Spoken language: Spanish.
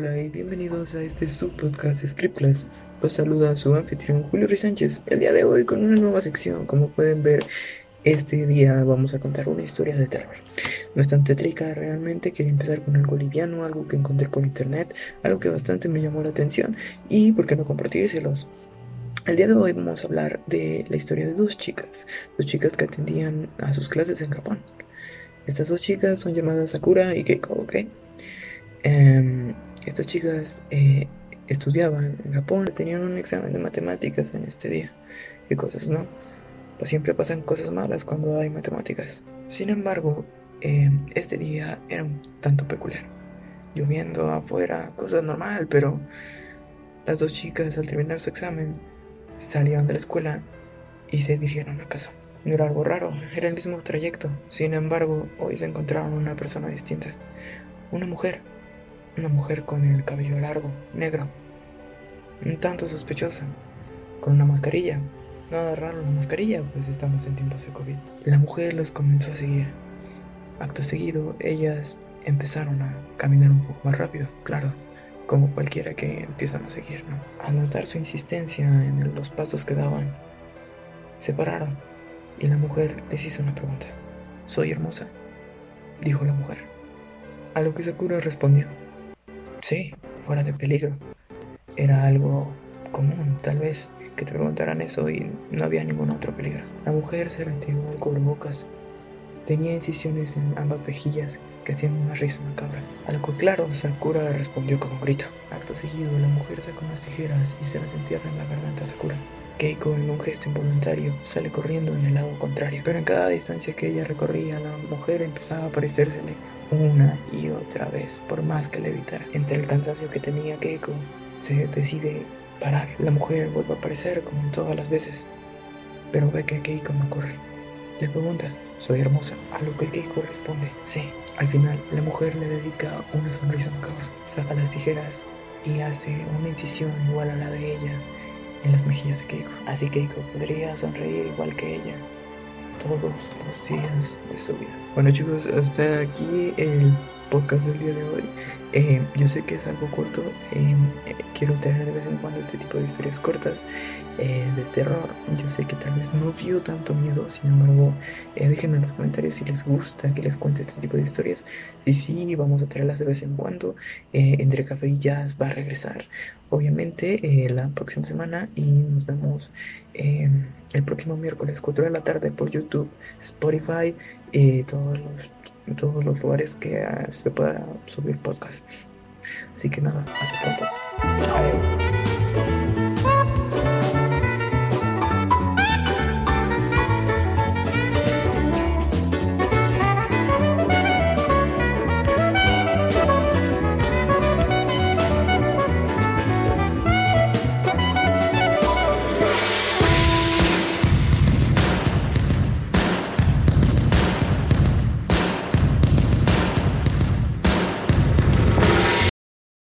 Hola y bienvenidos a este subpodcast Scriptless. Los saluda su anfitrión Julio Ruiz Sánchez el día de hoy con una nueva sección. Como pueden ver, este día vamos a contar una historia de terror. No es tan tétrica realmente, quería empezar con algo liviano, algo que encontré por internet, algo que bastante me llamó la atención y por qué no compartírselos. El día de hoy vamos a hablar de la historia de dos chicas, dos chicas que atendían a sus clases en Japón. Estas dos chicas son llamadas Sakura y Keiko, ¿ok? Em, estas chicas eh, estudiaban en Japón, tenían un examen de matemáticas en este día. ¿Qué cosas no? Pues siempre pasan cosas malas cuando hay matemáticas. Sin embargo, em, este día era un tanto peculiar. Lloviendo afuera, cosa normal, pero las dos chicas al terminar su examen salieron de la escuela y se dirigieron a casa. No era algo raro, era el mismo trayecto. Sin embargo, hoy se encontraron una persona distinta. Una mujer una mujer con el cabello largo, negro, un tanto sospechosa, con una mascarilla. Nada raro la mascarilla, pues estamos en tiempos de COVID. La mujer los comenzó a seguir. Acto seguido, ellas empezaron a caminar un poco más rápido, claro, como cualquiera que empiezan a seguir, ¿no? Al notar su insistencia en los pasos que daban, se pararon y la mujer les hizo una pregunta. ¿Soy hermosa? dijo la mujer. A lo que Sakura respondió. Sí, fuera de peligro. Era algo común, tal vez, que te preguntaran eso y no había ningún otro peligro. La mujer se retiró al cubrebocas. Tenía incisiones en ambas mejillas que hacían una risa macabra. A lo que claro, Sakura respondió con un grito. Acto seguido, la mujer sacó unas tijeras y se las entierra en la garganta a Sakura. Keiko, en un gesto involuntario, sale corriendo en el lado contrario. Pero en cada distancia que ella recorría, la mujer empezaba a aparecérsele una y otra vez, por más que le evitara. Entre el cansancio que tenía Keiko, se decide parar. La mujer vuelve a aparecer como todas las veces, pero ve que Keiko no corre. Le pregunta, ¿soy hermosa? A lo que Keiko responde, sí. Al final, la mujer le dedica una sonrisa macabra, saca las tijeras y hace una incisión igual a la de ella en las mejillas de Keiko. Así Keiko podría sonreír igual que ella todos los días de su vida. Bueno chicos, hasta aquí el podcast del día de hoy. Eh, yo sé que es algo corto, eh, eh, quiero tener de vez en cuando este tipo de historias cortas de terror. Yo sé que tal vez no dio tanto miedo, sin embargo, déjenme en los comentarios si les gusta que les cuente este tipo de historias. Si sí, vamos a traerlas de vez en cuando. entre café y jazz va a regresar, obviamente, la próxima semana y nos vemos el próximo miércoles, 4 de la tarde, por YouTube, Spotify y todos los en todos los lugares que uh, se pueda subir podcast. Así que nada, hasta pronto.